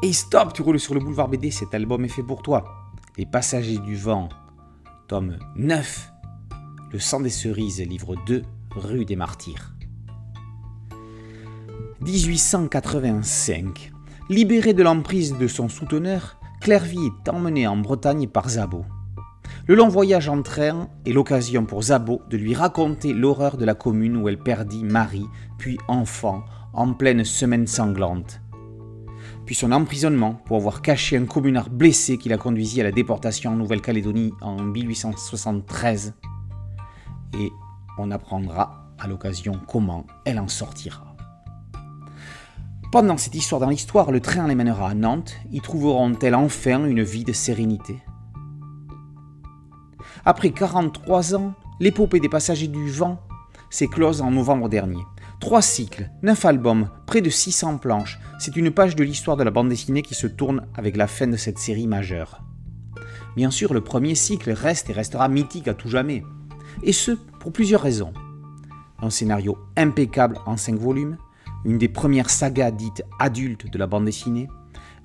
Et stop, tu roules sur le boulevard BD, cet album est fait pour toi. Les Passagers du Vent, tome 9. Le sang des cerises, livre 2, rue des Martyrs. 1885. Libéré de l'emprise de son souteneur, Clairvy est emmené en Bretagne par Zabot. Le long voyage en train est l'occasion pour Zabot de lui raconter l'horreur de la commune où elle perdit mari, puis enfant, en pleine semaine sanglante puis son emprisonnement pour avoir caché un communard blessé qui l'a conduisit à la déportation en Nouvelle-Calédonie en 1873. Et on apprendra à l'occasion comment elle en sortira. Pendant cette histoire dans l'histoire, le train les mènera à Nantes. Y trouveront-elles enfin une vie de sérénité? Après 43 ans, l'épopée des passagers du vent s'est close en novembre dernier. Trois cycles, neuf albums, près de 600 planches, c'est une page de l'histoire de la bande dessinée qui se tourne avec la fin de cette série majeure. Bien sûr, le premier cycle reste et restera mythique à tout jamais, et ce, pour plusieurs raisons. Un scénario impeccable en 5 volumes, une des premières sagas dites adultes de la bande dessinée,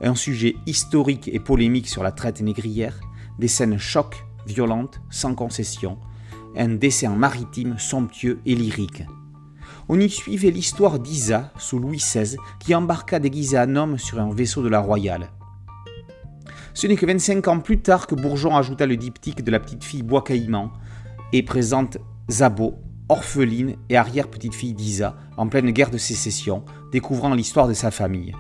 un sujet historique et polémique sur la traite négrière, des scènes chocs, violentes, sans concession, un dessin maritime somptueux et lyrique on y suivait l'histoire d'Isa sous Louis XVI qui embarqua déguisé en homme sur un vaisseau de la Royale. Ce n'est que 25 ans plus tard que Bourgeon ajouta le diptyque de la petite fille Bois Caïman et présente Zabo, orpheline et arrière-petite-fille d'Isa, en pleine guerre de sécession, découvrant l'histoire de sa famille.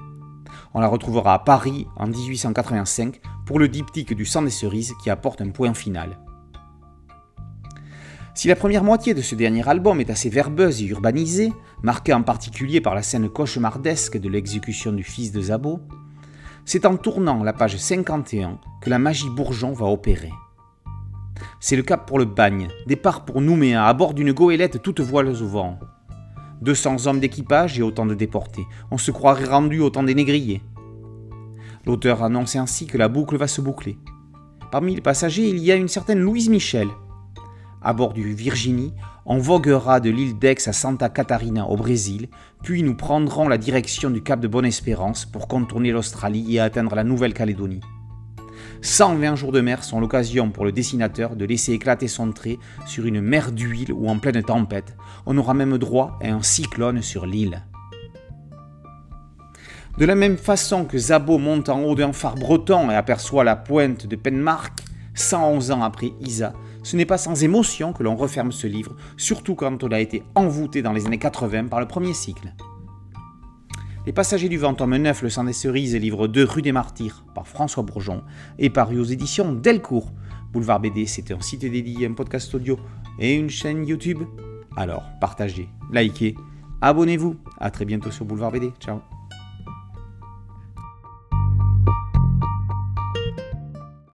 On la retrouvera à Paris en 1885 pour le diptyque du sang des cerises qui apporte un point final. Si la première moitié de ce dernier album est assez verbeuse et urbanisée, marquée en particulier par la scène cauchemardesque de l'exécution du fils de Zabo, c'est en tournant la page 51 que la magie bourgeon va opérer. C'est le cap pour le bagne, départ pour Nouméa à bord d'une goélette toute voile au vent. 200 hommes d'équipage et autant de déportés. On se croirait rendu au temps des négriers. L'auteur annonce ainsi que la boucle va se boucler. Parmi les passagers, il y a une certaine Louise Michel, à bord du Virginie, on voguera de l'île d'Aix à Santa Catarina au Brésil, puis nous prendrons la direction du cap de Bonne-Espérance pour contourner l'Australie et atteindre la Nouvelle-Calédonie. 120 jours de mer sont l'occasion pour le dessinateur de laisser éclater son trait sur une mer d'huile ou en pleine tempête. On aura même droit à un cyclone sur l'île. De la même façon que Zabo monte en haut d'un phare breton et aperçoit la pointe de Penmark, 111 ans après Isa, ce n'est pas sans émotion que l'on referme ce livre, surtout quand on a été envoûté dans les années 80 par le premier cycle. Les Passagers du Vent, tome 9, Le sang des cerises livre 2, Rue des Martyrs, par François Bourgeon, et paru aux éditions Delcourt. Boulevard BD, c'était un site dédié, un podcast audio et une chaîne YouTube. Alors, partagez, likez, abonnez-vous. A très bientôt sur Boulevard BD. Ciao